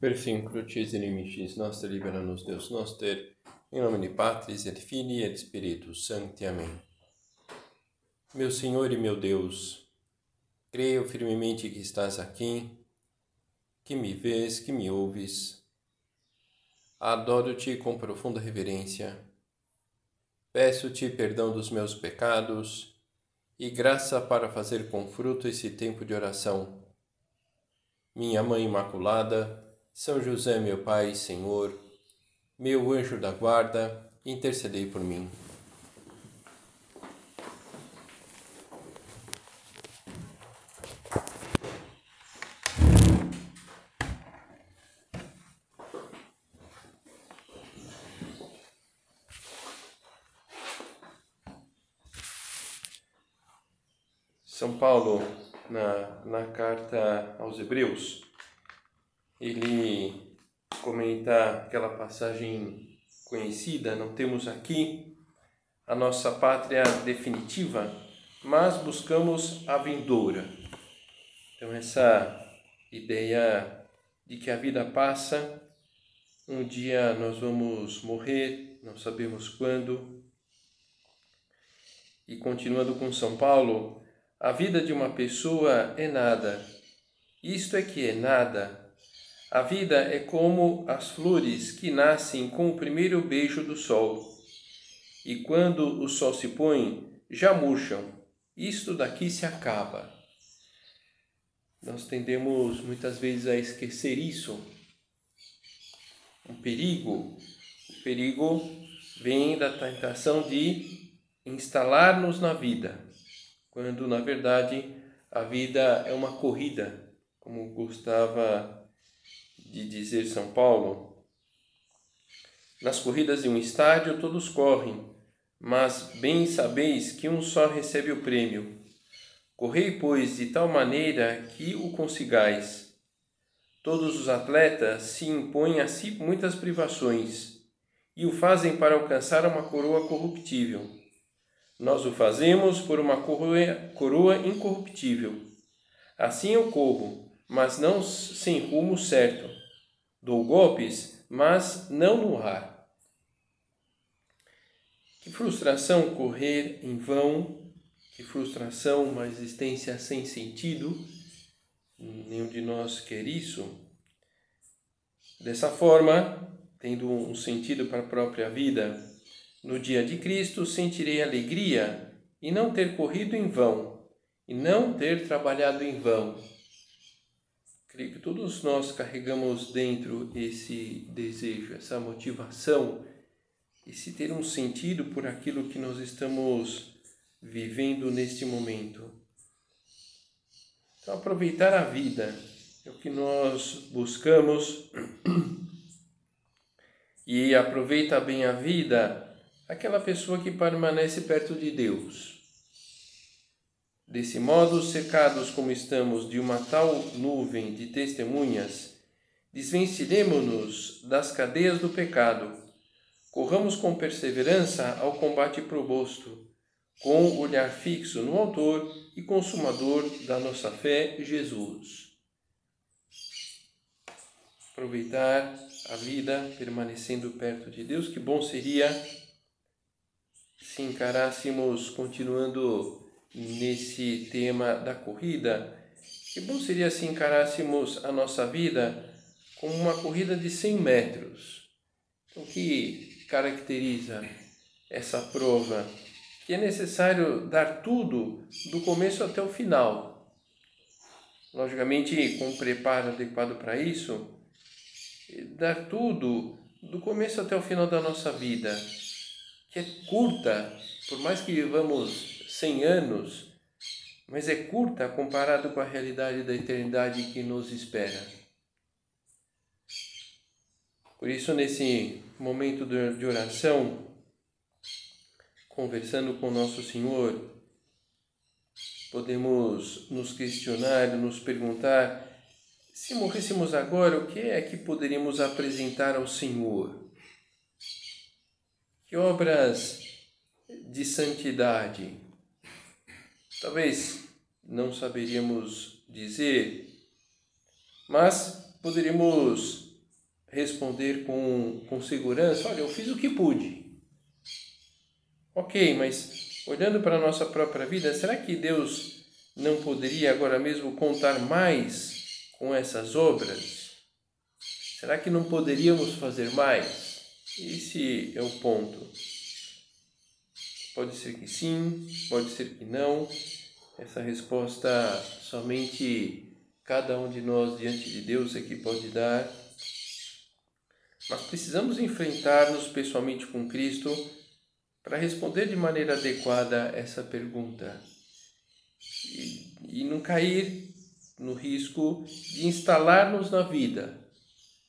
Crucis inimicis nostri libera-nos Deus noster, em nome de Patris et Filii et Spiritus Sancti. Amém. Meu Senhor e meu Deus, creio firmemente que estás aqui, que me vês, que me ouves. Adoro-te com profunda reverência. Peço-te perdão dos meus pecados e graça para fazer com fruto esse tempo de oração. Minha Mãe Imaculada, são José, meu Pai, Senhor, meu anjo da guarda, intercedei por mim. São Paulo, na, na carta aos Hebreus, ele comenta aquela passagem conhecida: não temos aqui a nossa pátria definitiva, mas buscamos a vindoura. Então, essa ideia de que a vida passa, um dia nós vamos morrer, não sabemos quando. E continuando com São Paulo, a vida de uma pessoa é nada. Isto é que é nada a vida é como as flores que nascem com o primeiro beijo do sol. E quando o sol se põe, já murcham. Isto daqui se acaba. Nós tendemos muitas vezes a esquecer isso. Um perigo. O perigo vem da tentação de instalar-nos na vida, quando na verdade a vida é uma corrida, como gostava de dizer São Paulo, nas corridas de um estádio todos correm, mas bem sabeis que um só recebe o prêmio. Correi, pois, de tal maneira que o consigais. Todos os atletas se impõem a si muitas privações e o fazem para alcançar uma coroa corruptível. Nós o fazemos por uma coroa, coroa incorruptível. Assim eu corro, mas não sem rumo certo Dou golpes, mas não no ar. Que frustração correr em vão, que frustração uma existência sem sentido. Nenhum de nós quer isso. Dessa forma, tendo um sentido para a própria vida, no dia de Cristo sentirei alegria e não ter corrido em vão, e não ter trabalhado em vão Creio que todos nós carregamos dentro esse desejo, essa motivação, esse ter um sentido por aquilo que nós estamos vivendo neste momento. Então, aproveitar a vida é o que nós buscamos e aproveita bem a vida aquela pessoa que permanece perto de Deus Desse modo, cercados como estamos de uma tal nuvem de testemunhas, desvencilhemo-nos das cadeias do pecado, corramos com perseverança ao combate proposto, com o olhar fixo no Autor e Consumador da nossa fé, Jesus. Aproveitar a vida permanecendo perto de Deus, que bom seria se encarássemos continuando nesse tema da corrida, que bom seria se encarássemos a nossa vida como uma corrida de 100 metros. O que caracteriza essa prova? Que é necessário dar tudo do começo até o final. Logicamente, com um preparo adequado para isso, dar tudo do começo até o final da nossa vida, que é curta, por mais que vivamos 100 anos, mas é curta comparado com a realidade da eternidade que nos espera. Por isso, nesse momento de oração, conversando com Nosso Senhor, podemos nos questionar, nos perguntar: se morrêssemos agora, o que é que poderíamos apresentar ao Senhor? Que obras de santidade Talvez não saberíamos dizer, mas poderíamos responder com, com segurança: olha, eu fiz o que pude. Ok, mas olhando para a nossa própria vida, será que Deus não poderia agora mesmo contar mais com essas obras? Será que não poderíamos fazer mais? Esse é o ponto. Pode ser que sim, pode ser que não. Essa resposta somente cada um de nós diante de Deus é que pode dar. Mas precisamos enfrentar-nos pessoalmente com Cristo para responder de maneira adequada essa pergunta e, e não cair no risco de instalar-nos na vida.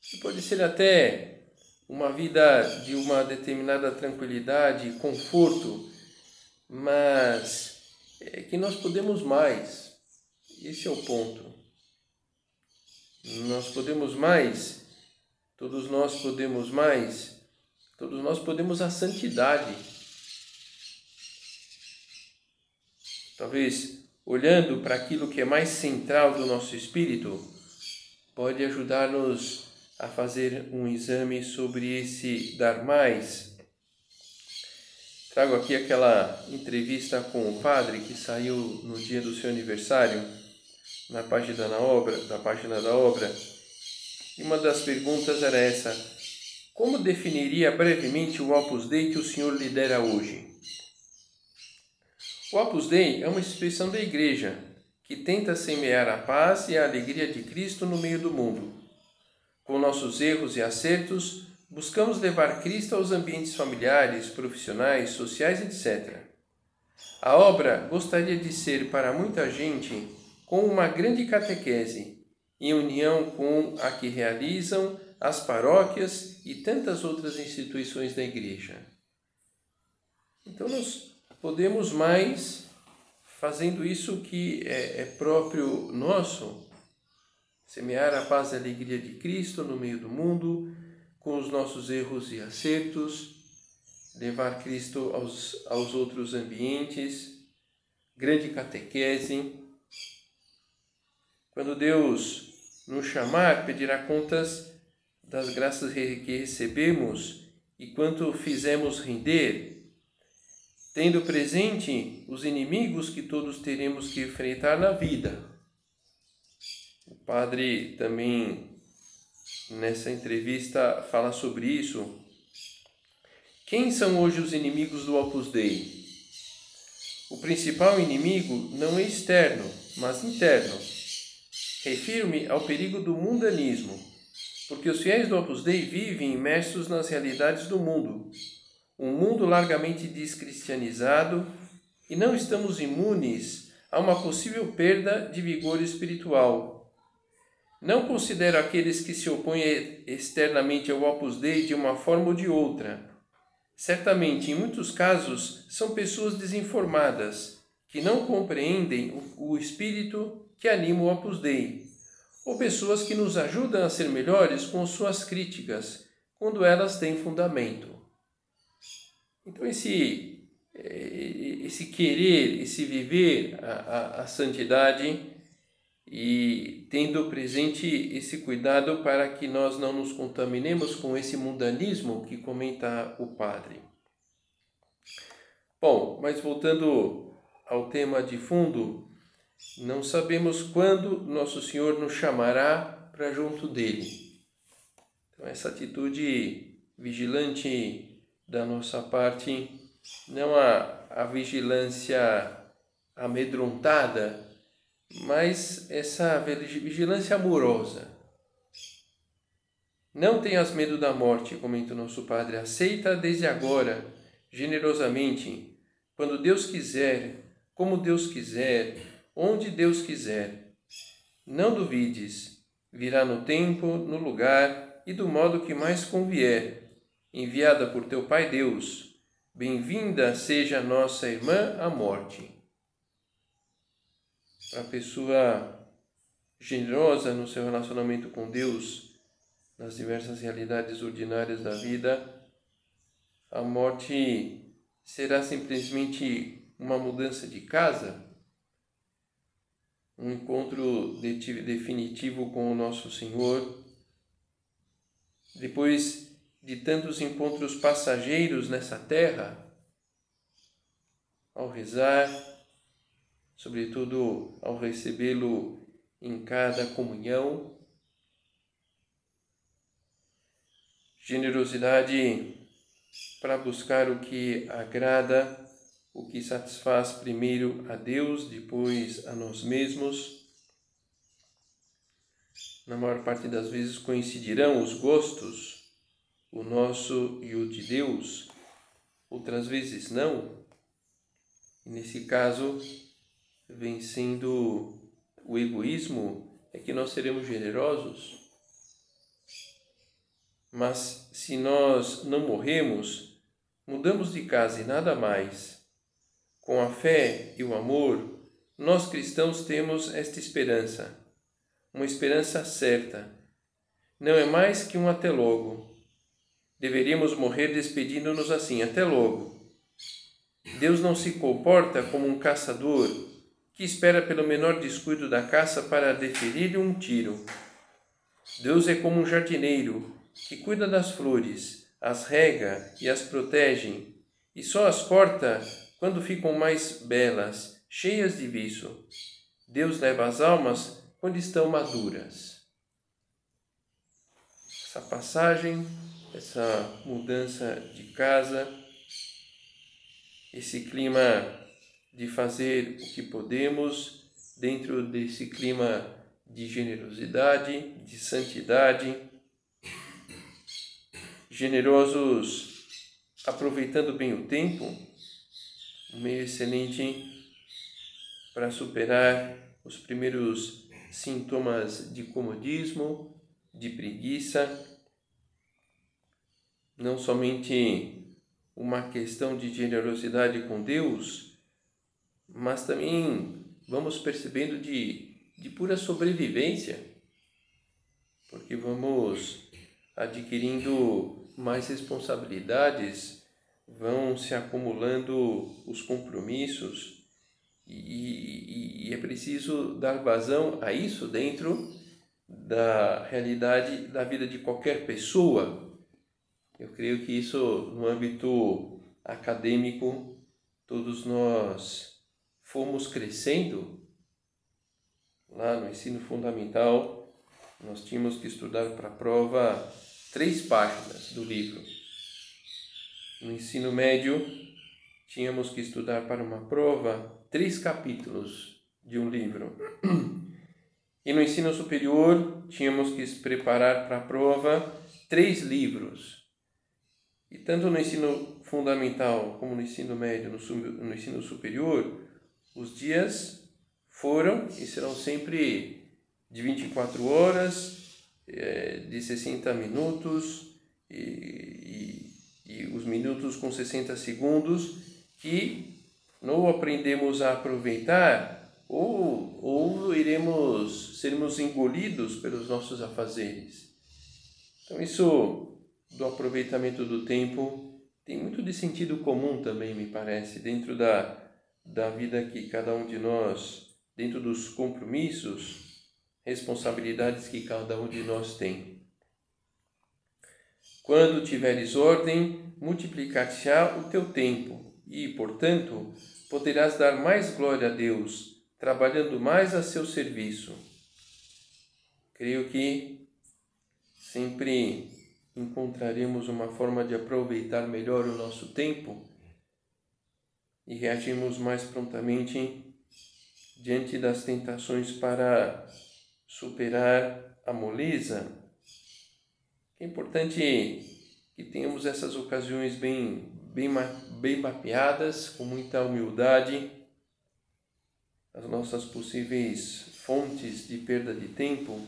Que pode ser até uma vida de uma determinada tranquilidade, conforto, mas é que nós podemos mais. Esse é o ponto. Nós podemos mais, todos nós podemos mais, todos nós podemos a santidade. Talvez olhando para aquilo que é mais central do nosso espírito, pode ajudar-nos a fazer um exame sobre esse dar mais Trago aqui aquela entrevista com o padre que saiu no dia do seu aniversário, na página da obra, da página da obra. E uma das perguntas era essa: Como definiria brevemente o Opus Dei que o senhor lidera hoje? O Opus Dei é uma instituição da Igreja que tenta semear a paz e a alegria de Cristo no meio do mundo. Com nossos erros e acertos, buscamos levar Cristo aos ambientes familiares, profissionais, sociais, etc. A obra gostaria de ser para muita gente como uma grande catequese, em união com a que realizam as paróquias e tantas outras instituições da Igreja. Então, nós podemos mais fazendo isso que é, é próprio nosso, semear a paz e a alegria de Cristo no meio do mundo, com os nossos erros e acertos, levar Cristo aos, aos outros ambientes, grande catequese. Quando Deus nos chamar, pedirá contas das graças que recebemos e quanto fizemos render, tendo presente os inimigos que todos teremos que enfrentar na vida. O padre também nessa entrevista fala sobre isso. Quem são hoje os inimigos do Opus Dei? O principal inimigo não é externo, mas interno. Refiro-me ao perigo do mundanismo, porque os fiéis do Opus Dei vivem imersos nas realidades do mundo, um mundo largamente descristianizado, e não estamos imunes a uma possível perda de vigor espiritual não considero aqueles que se opõem externamente ao Opus Dei de uma forma ou de outra. Certamente, em muitos casos, são pessoas desinformadas, que não compreendem o espírito que anima o Opus Dei, ou pessoas que nos ajudam a ser melhores com suas críticas, quando elas têm fundamento. Então, esse, eh, esse querer, esse viver a, a, a santidade e tendo presente esse cuidado para que nós não nos contaminemos com esse mundanismo que comenta o padre. Bom, mas voltando ao tema de fundo, não sabemos quando Nosso Senhor nos chamará para junto dele. Então, essa atitude vigilante da nossa parte, não a, a vigilância amedrontada, mas essa vigilância amorosa. Não tenhas medo da morte, comenta o nosso Padre, aceita desde agora, generosamente, quando Deus quiser, como Deus quiser, onde Deus quiser. Não duvides, virá no tempo, no lugar e do modo que mais convier, enviada por teu Pai Deus. Bem-vinda seja nossa irmã a morte a pessoa generosa no seu relacionamento com Deus, nas diversas realidades ordinárias da vida, a morte será simplesmente uma mudança de casa, um encontro definitivo com o nosso Senhor, depois de tantos encontros passageiros nessa terra, ao rezar, sobretudo ao recebê-lo em cada comunhão, generosidade para buscar o que agrada, o que satisfaz primeiro a Deus, depois a nós mesmos. Na maior parte das vezes coincidirão os gostos, o nosso e o de Deus, outras vezes não. E nesse caso, vencendo o egoísmo, é que nós seremos generosos mas se nós não morremos, mudamos de casa e nada mais. Com a fé e o amor, nós cristãos temos esta esperança, uma esperança certa. Não é mais que um até logo. Deveríamos morrer despedindo-nos assim, até logo. Deus não se comporta como um caçador que espera pelo menor descuido da caça para deferir-lhe um tiro. Deus é como um jardineiro que cuida das flores, as rega e as protege, e só as corta quando ficam mais belas, cheias de viço. Deus leva as almas quando estão maduras. Essa passagem, essa mudança de casa, esse clima de fazer o que podemos dentro desse clima de generosidade, de santidade, generosos, aproveitando bem o tempo, um meio excelente para superar os primeiros sintomas de comodismo, de preguiça, não somente uma questão de generosidade com Deus, mas também vamos percebendo de, de pura sobrevivência, porque vamos adquirindo mais responsabilidades, vão se acumulando os compromissos e, e, e é preciso dar vazão a isso dentro da realidade da vida de qualquer pessoa. Eu creio que isso, no âmbito acadêmico, todos nós fomos crescendo. Lá no ensino fundamental, nós tínhamos que estudar para a prova três páginas do livro. No ensino médio, tínhamos que estudar para uma prova três capítulos de um livro. E no ensino superior, tínhamos que se preparar para a prova três livros. E tanto no ensino fundamental como no ensino médio, no, ensino superior, os dias foram e serão sempre de 24 horas, é, de 60 minutos e, e, e os minutos com 60 segundos que não aprendemos a aproveitar ou, ou iremos sermos engolidos pelos nossos afazeres. Então, isso do aproveitamento do tempo tem muito de sentido comum também, me parece, dentro da, da vida que cada um de nós, dentro dos compromissos, responsabilidades que cada um de nós tem. Quando tiveres ordem, multiplicar-se-á o teu tempo, e, portanto, poderás dar mais glória a Deus, trabalhando mais a seu serviço. Creio que sempre encontraremos uma forma de aproveitar melhor o nosso tempo e reagirmos mais prontamente diante das tentações para superar a moleza, é importante que tenhamos essas ocasiões bem, bem, bem mapeadas, com muita humildade, as nossas possíveis fontes de perda de tempo.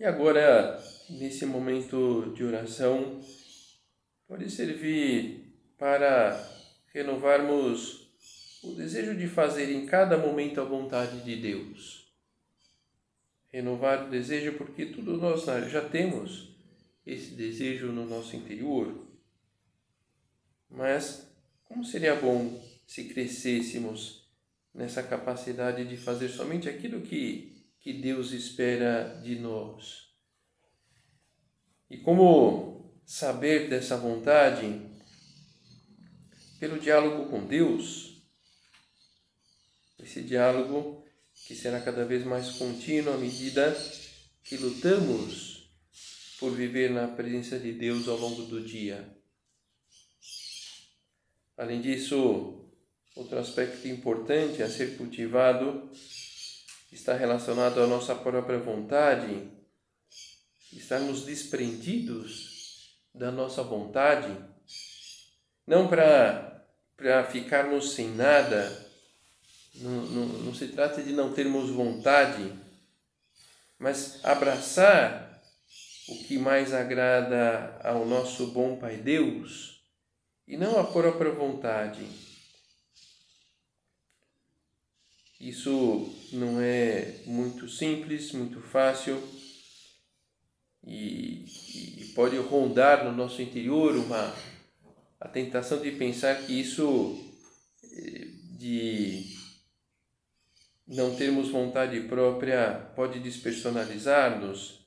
E agora, nesse momento de oração, pode servir para renovarmos o desejo de fazer em cada momento a vontade de Deus renovar o desejo, porque tudo nós já temos esse desejo no nosso interior. Mas como seria bom se crescêssemos nessa capacidade de fazer somente aquilo que, que Deus espera de nós? E como saber dessa vontade? Pelo diálogo com Deus. Esse diálogo que será cada vez mais contínuo à medida que lutamos por viver na presença de Deus ao longo do dia. Além disso, outro aspecto importante a ser cultivado está relacionado à nossa própria vontade, estarmos desprendidos da nossa vontade, não para ficarmos sem nada, não, não, não se trata de não termos vontade, mas abraçar o que mais agrada ao nosso bom Pai Deus e não a própria vontade. Isso não é muito simples, muito fácil e, e pode rondar no nosso interior uma a tentação de pensar que isso eh, de não termos vontade própria pode despersonalizar-nos.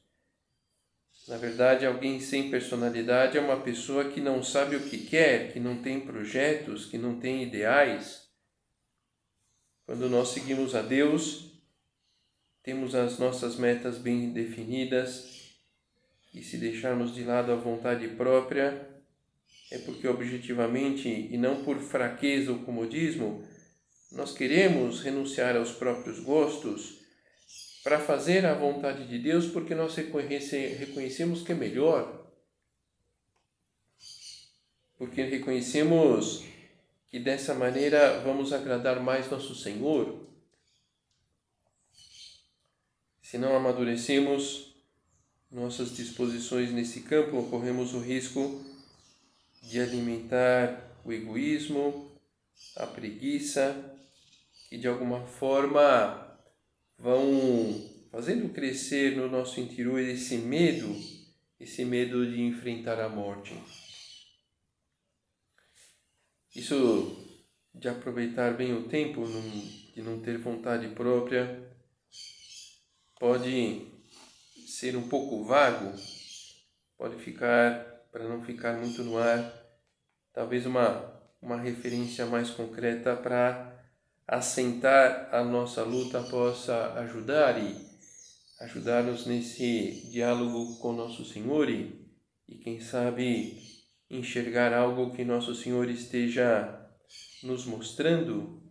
Na verdade, alguém sem personalidade é uma pessoa que não sabe o que quer, que não tem projetos, que não tem ideais. Quando nós seguimos a Deus, temos as nossas metas bem definidas e se deixarmos de lado a vontade própria, é porque objetivamente e não por fraqueza ou comodismo, nós queremos renunciar aos próprios gostos para fazer a vontade de Deus porque nós reconhecemos que é melhor. Porque reconhecemos que dessa maneira vamos agradar mais nosso Senhor. Se não amadurecemos nossas disposições nesse campo, corremos o risco de alimentar o egoísmo, a preguiça que de alguma forma vão fazendo crescer no nosso interior esse medo, esse medo de enfrentar a morte. Isso de aproveitar bem o tempo, de não ter vontade própria, pode ser um pouco vago, pode ficar, para não ficar muito no ar, talvez uma, uma referência mais concreta para assentar a nossa luta possa ajudar e ajudar-nos nesse diálogo com nosso Senhor e, e quem sabe enxergar algo que nosso Senhor esteja nos mostrando,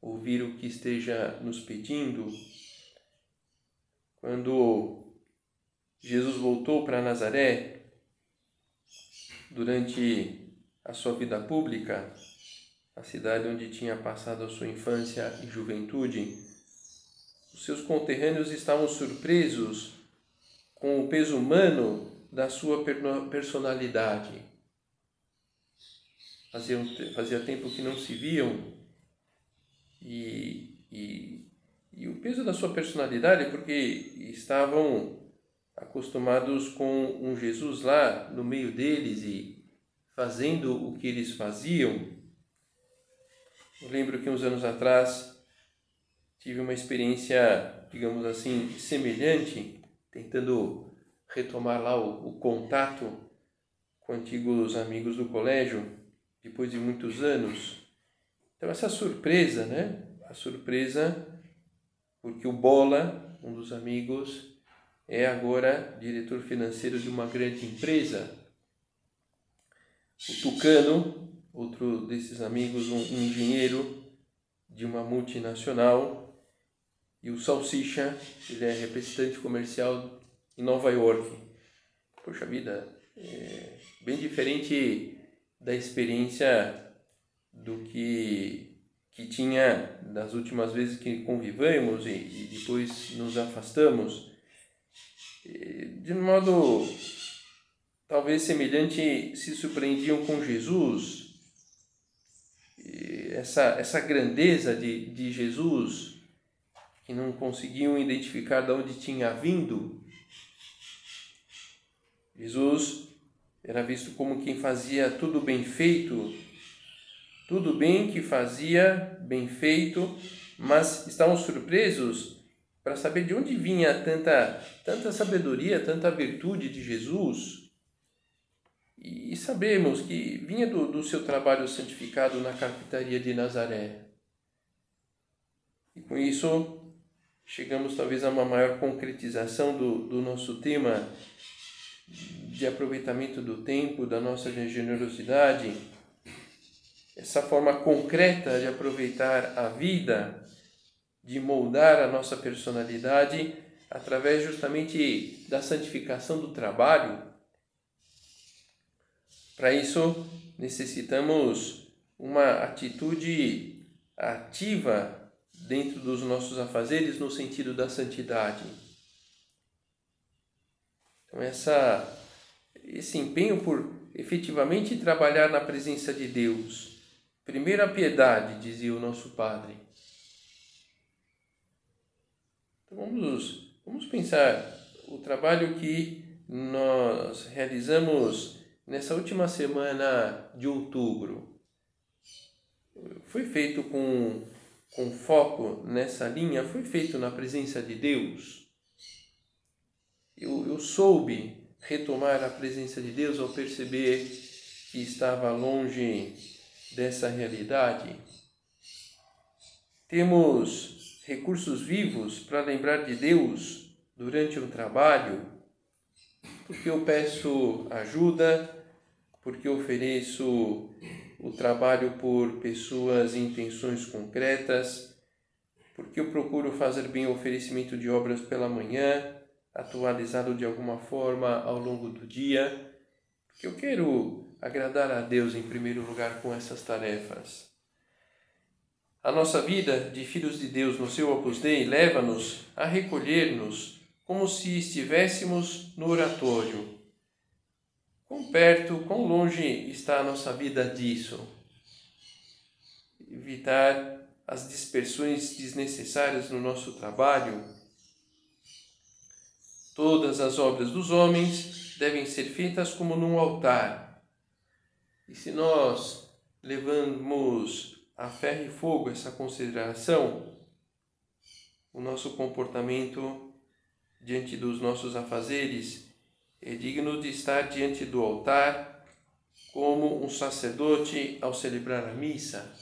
ouvir o que esteja nos pedindo. Quando Jesus voltou para Nazaré durante a sua vida pública, a cidade onde tinha passado a sua infância e juventude, os seus conterrâneos estavam surpresos com o peso humano da sua personalidade. Fazia, fazia tempo que não se viam e, e, e o peso da sua personalidade, porque estavam acostumados com um Jesus lá no meio deles e fazendo o que eles faziam eu lembro que uns anos atrás tive uma experiência, digamos assim, semelhante, tentando retomar lá o, o contato com antigos amigos do colégio, depois de muitos anos. Então, essa surpresa, né? A surpresa, porque o Bola, um dos amigos, é agora diretor financeiro de uma grande empresa. O Tucano, outro desses amigos, um, engenheiro de uma multinacional, e o Salsicha, ele é representante comercial em Nova York. Poxa vida, é bem diferente da experiência do que, que tinha das últimas vezes que convivemos e, e depois nos afastamos. De modo talvez semelhante, se surpreendiam com Jesus essa, essa grandeza de, de Jesus, que não conseguiam identificar de onde tinha vindo. Jesus era visto como quem fazia tudo bem feito, tudo bem que fazia bem feito, mas estavam surpresos para saber de onde vinha tanta, tanta sabedoria, tanta virtude de Jesus. e sabemos que vinha do, do seu trabalho santificado na carpintaria de Nazaré. E com isso, chegamos talvez a uma maior concretização do, do nosso tema de aproveitamento do tempo, da nossa generosidade, essa forma concreta de aproveitar a vida, de moldar a nossa personalidade através justamente da santificação do trabalho. Para isso, necessitamos uma atitude ativa dentro dos nossos afazeres no sentido da santidade. Então, essa, esse empenho por efetivamente trabalhar na presença de Deus. Primeiro a piedade, dizia o nosso Padre. Então vamos, vamos pensar o trabalho que nós realizamos nessa última semana de outubro. Foi feito com, com foco nessa linha, foi feito na presença de Deus eu, eu soube retomar a presença de Deus ao perceber que estava longe dessa realidade. Temos recursos vivos para lembrar de Deus durante o trabalho, porque eu peço ajuda, porque ofereço o trabalho por pessoas e intenções concretas, porque eu procuro fazer bem o oferecimento de obras pela manhã, atualizado de alguma forma ao longo do dia, porque eu quero agradar a Deus em primeiro lugar com essas tarefas. A nossa vida de filhos de Deus no seu Opus Dei leva-nos a recolher-nos como se estivéssemos no oratório. Quão perto, quão longe está a nossa vida disso? Evitar as dispersões desnecessárias no nosso trabalho, Todas as obras dos homens devem ser feitas como num altar. E se nós levamos a ferro e fogo essa consideração, o nosso comportamento diante dos nossos afazeres é digno de estar diante do altar como um sacerdote ao celebrar a missa.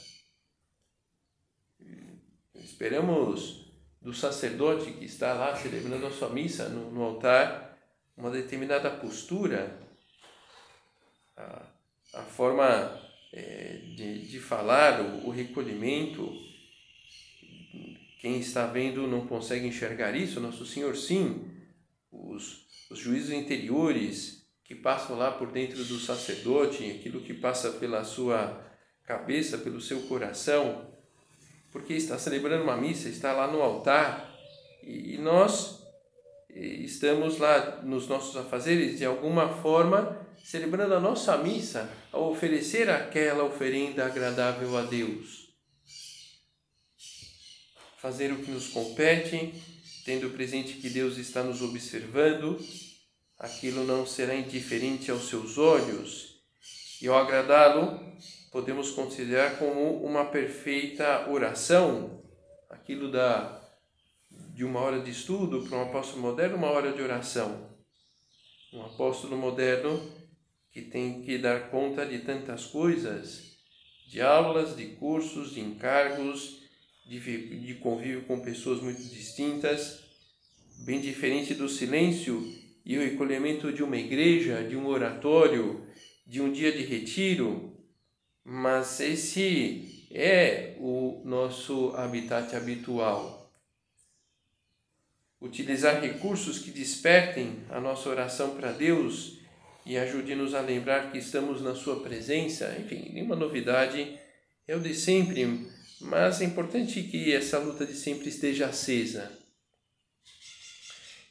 Esperamos do sacerdote que está lá celebrando a sua missa no, no altar, uma determinada postura, a, a forma é, de, de falar, o, o recolhimento. Quem está vendo não consegue enxergar isso, Nosso Senhor sim. Os, os juízos interiores que passam lá por dentro do sacerdote, aquilo que passa pela sua cabeça, pelo seu coração, porque está celebrando uma missa, está lá no altar e nós estamos lá nos nossos afazeres de alguma forma celebrando a nossa missa ao oferecer aquela oferenda agradável a Deus. Fazer o que nos compete, tendo presente que Deus está nos observando, aquilo não será indiferente aos seus olhos, e ao agradá-lo, podemos considerar como uma perfeita oração, aquilo da de uma hora de estudo para um apóstolo moderno, uma hora de oração. Um apóstolo moderno que tem que dar conta de tantas coisas, de aulas, de cursos, de encargos, de, de convívio com pessoas muito distintas, bem diferente do silêncio e o recolhimento de uma igreja, de um oratório, de um dia de retiro, mas esse é o nosso habitat habitual. Utilizar recursos que despertem a nossa oração para Deus e ajude-nos a lembrar que estamos na Sua presença, enfim, nenhuma novidade, é o de sempre, mas é importante que essa luta de sempre esteja acesa.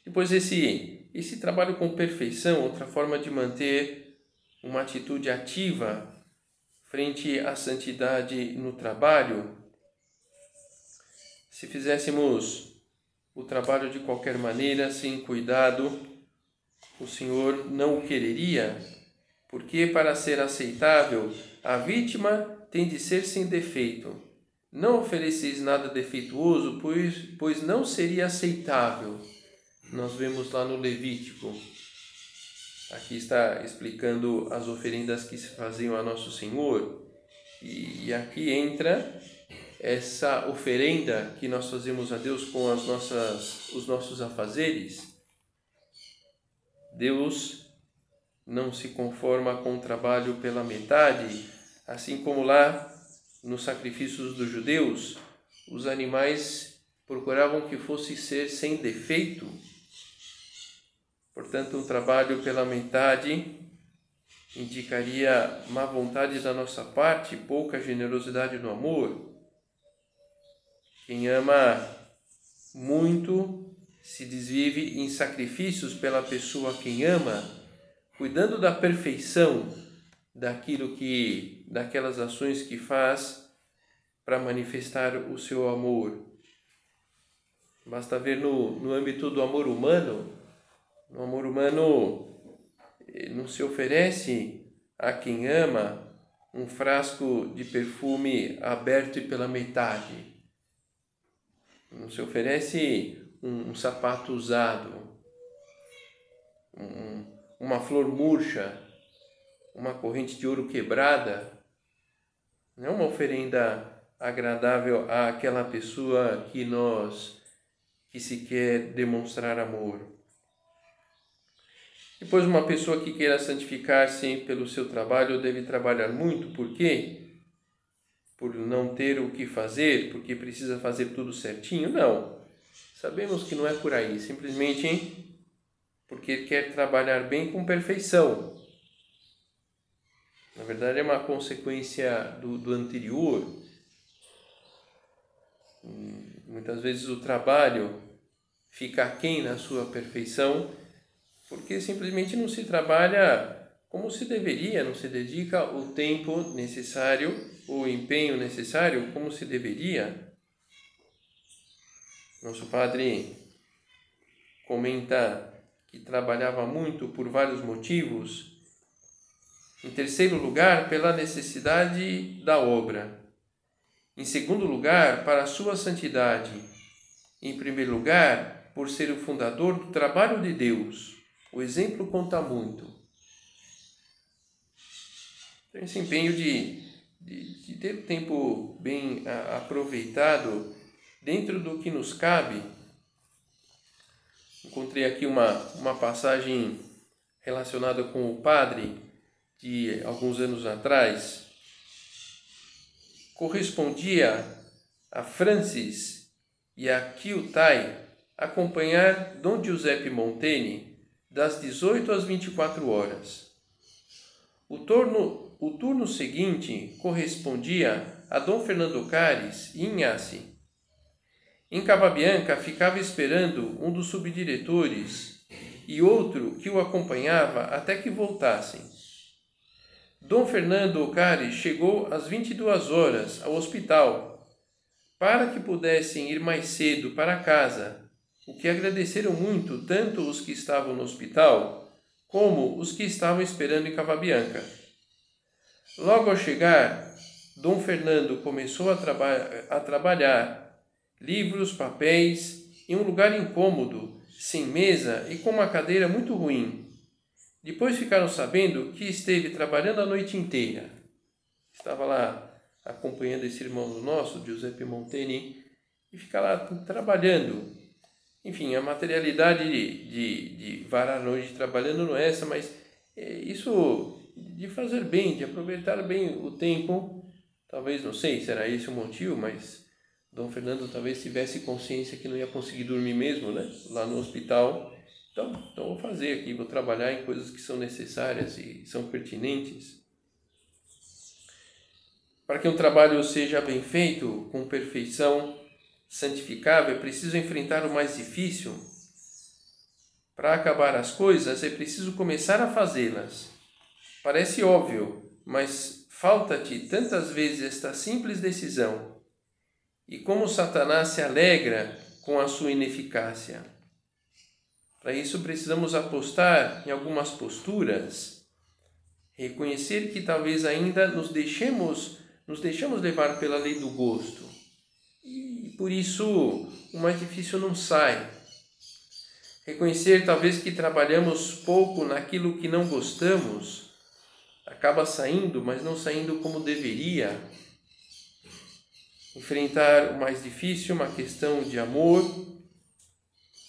Depois, esse, esse trabalho com perfeição, outra forma de manter uma atitude ativa frente à santidade no trabalho, se fizéssemos o trabalho de qualquer maneira, sem cuidado, o Senhor não o quereria, porque para ser aceitável, a vítima tem de ser sem defeito. Não ofereceis nada defeituoso, pois, pois não seria aceitável. Nós vemos lá no Levítico. Aqui está explicando as oferendas que se faziam a Nosso Senhor. E aqui entra essa oferenda que nós fazemos a Deus com as nossas, os nossos afazeres. Deus não se conforma com o trabalho pela metade, assim como lá nos sacrifícios dos judeus, os animais procuravam que fosse ser sem defeito. Portanto, um trabalho pela metade indicaria má vontade da nossa parte, pouca generosidade no amor. Quem ama muito se desvive em sacrifícios pela pessoa quem ama, cuidando da perfeição daquilo que daquelas ações que faz para manifestar o seu amor. Basta ver no, no âmbito do amor humano, no amor humano eh, não se oferece a quem ama um frasco de perfume aberto e pela metade. Se oferece um, um sapato usado, um, uma flor murcha, uma corrente de ouro quebrada. Não é uma oferenda agradável àquela pessoa que nós que se quer demonstrar amor. Depois, uma pessoa que queira santificar-se pelo seu trabalho deve trabalhar muito, por quê? Por não ter o que fazer, porque precisa fazer tudo certinho? Não. Sabemos que não é por aí, simplesmente porque quer trabalhar bem com perfeição. Na verdade, é uma consequência do, do anterior. Muitas vezes o trabalho fica aquém na sua perfeição, porque simplesmente não se trabalha como se deveria, não se dedica o tempo necessário, o empenho necessário como se deveria. Nosso padre comenta que trabalhava muito por vários motivos. Em terceiro lugar, pela necessidade da obra. Em segundo lugar, para a sua santidade. Em primeiro lugar, por ser o fundador do trabalho de Deus. O exemplo conta muito. Então, esse empenho de, de, de ter o tempo bem aproveitado dentro do que nos cabe, encontrei aqui uma, uma passagem relacionada com o padre de alguns anos atrás. Correspondia a Francis e a Kyutai acompanhar Dom Giuseppe Monteni das 18 às 24 horas. O turno, o turno seguinte correspondia a Dom Fernando Cares e Inhace em Cavabianca ficava esperando um dos subdiretores e outro que o acompanhava até que voltassem. Dom Fernando Ocari chegou às 22 horas ao hospital para que pudessem ir mais cedo para casa, o que agradeceram muito tanto os que estavam no hospital como os que estavam esperando em Cavabianca. Logo ao chegar, Dom Fernando começou a, traba a trabalhar livros, papéis, em um lugar incômodo, sem mesa e com uma cadeira muito ruim. Depois ficaram sabendo que esteve trabalhando a noite inteira. Estava lá acompanhando esse irmão nosso, Giuseppe Monteni, e fica lá trabalhando. Enfim, a materialidade de, de, de varar a noite trabalhando não é essa, mas é isso de fazer bem, de aproveitar bem o tempo, talvez, não sei, será esse o motivo, mas Dom Fernando talvez tivesse consciência que não ia conseguir dormir mesmo, né? Lá no hospital. Então, então vou fazer aqui, vou trabalhar em coisas que são necessárias e são pertinentes. Para que um trabalho seja bem feito, com perfeição, santificável, é preciso enfrentar o mais difícil. Para acabar as coisas, é preciso começar a fazê-las. Parece óbvio, mas falta-te tantas vezes esta simples decisão e como Satanás se alegra com a sua ineficácia. Para isso precisamos apostar em algumas posturas, reconhecer que talvez ainda nos deixemos, nos deixamos levar pela lei do gosto. E por isso o mais difícil não sai. Reconhecer talvez que trabalhamos pouco naquilo que não gostamos, acaba saindo, mas não saindo como deveria. Enfrentar o mais difícil, uma questão de amor,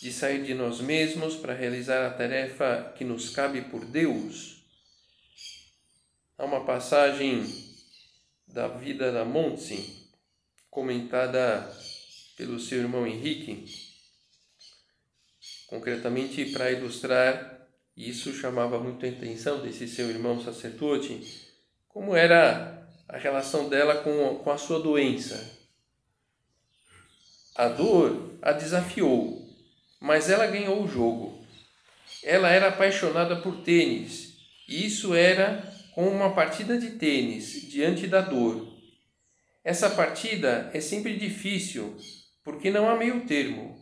de sair de nós mesmos para realizar a tarefa que nos cabe por Deus. Há uma passagem da vida da Montse, comentada pelo seu irmão Henrique, concretamente para ilustrar, isso chamava muito a atenção desse seu irmão sacerdote, como era a relação dela com, com a sua doença. A dor a desafiou, mas ela ganhou o jogo. Ela era apaixonada por tênis, e isso era como uma partida de tênis diante da dor. Essa partida é sempre difícil, porque não há meio termo.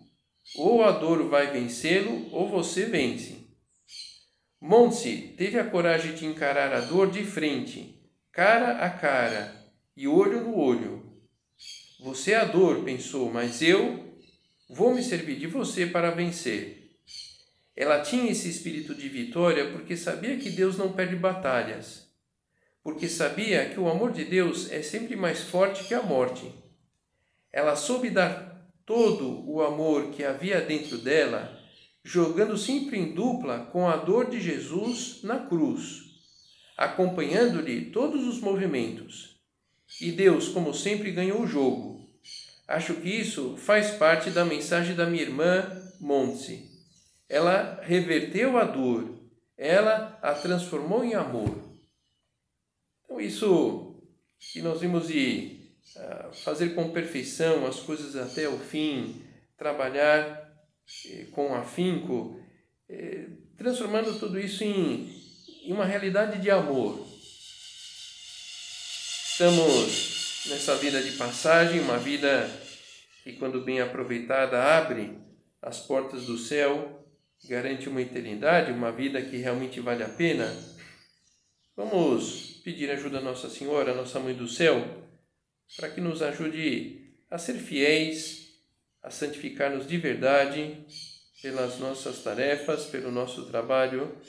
Ou a dor vai vencê-lo, ou você vence. Montse teve a coragem de encarar a dor de frente, cara a cara e olho no olho. Você é a dor, pensou, mas eu vou me servir de você para vencer. Ela tinha esse espírito de vitória porque sabia que Deus não perde batalhas, porque sabia que o amor de Deus é sempre mais forte que a morte. Ela soube dar todo o amor que havia dentro dela, jogando sempre em dupla com a dor de Jesus na cruz, acompanhando-lhe todos os movimentos. E Deus, como sempre, ganhou o jogo. Acho que isso faz parte da mensagem da minha irmã Montse. Ela reverteu a dor, ela a transformou em amor. Então, isso que nós vimos de fazer com perfeição as coisas até o fim, trabalhar com afinco, eh, transformando tudo isso em, uma realidade de amor. Estamos nessa vida de passagem, uma vida que, quando bem aproveitada, abre as portas do céu, garante uma eternidade, uma vida que realmente vale a pena. Vamos pedir ajuda a Nossa Senhora, Nossa Mãe do Céu para que nos ajude a ser fiéis, a santificar-nos de verdade pelas nossas tarefas, pelo nosso trabalho,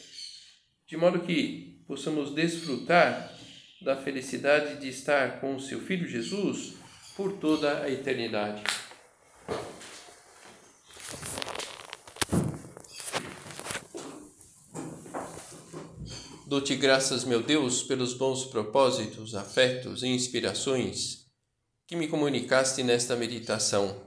de modo que possamos desfrutar da felicidade de estar com o seu Filho Jesus por toda a eternidade. Dou-te graças, meu Deus, pelos bons propósitos, afetos e inspirações que me comunicaste nesta meditação.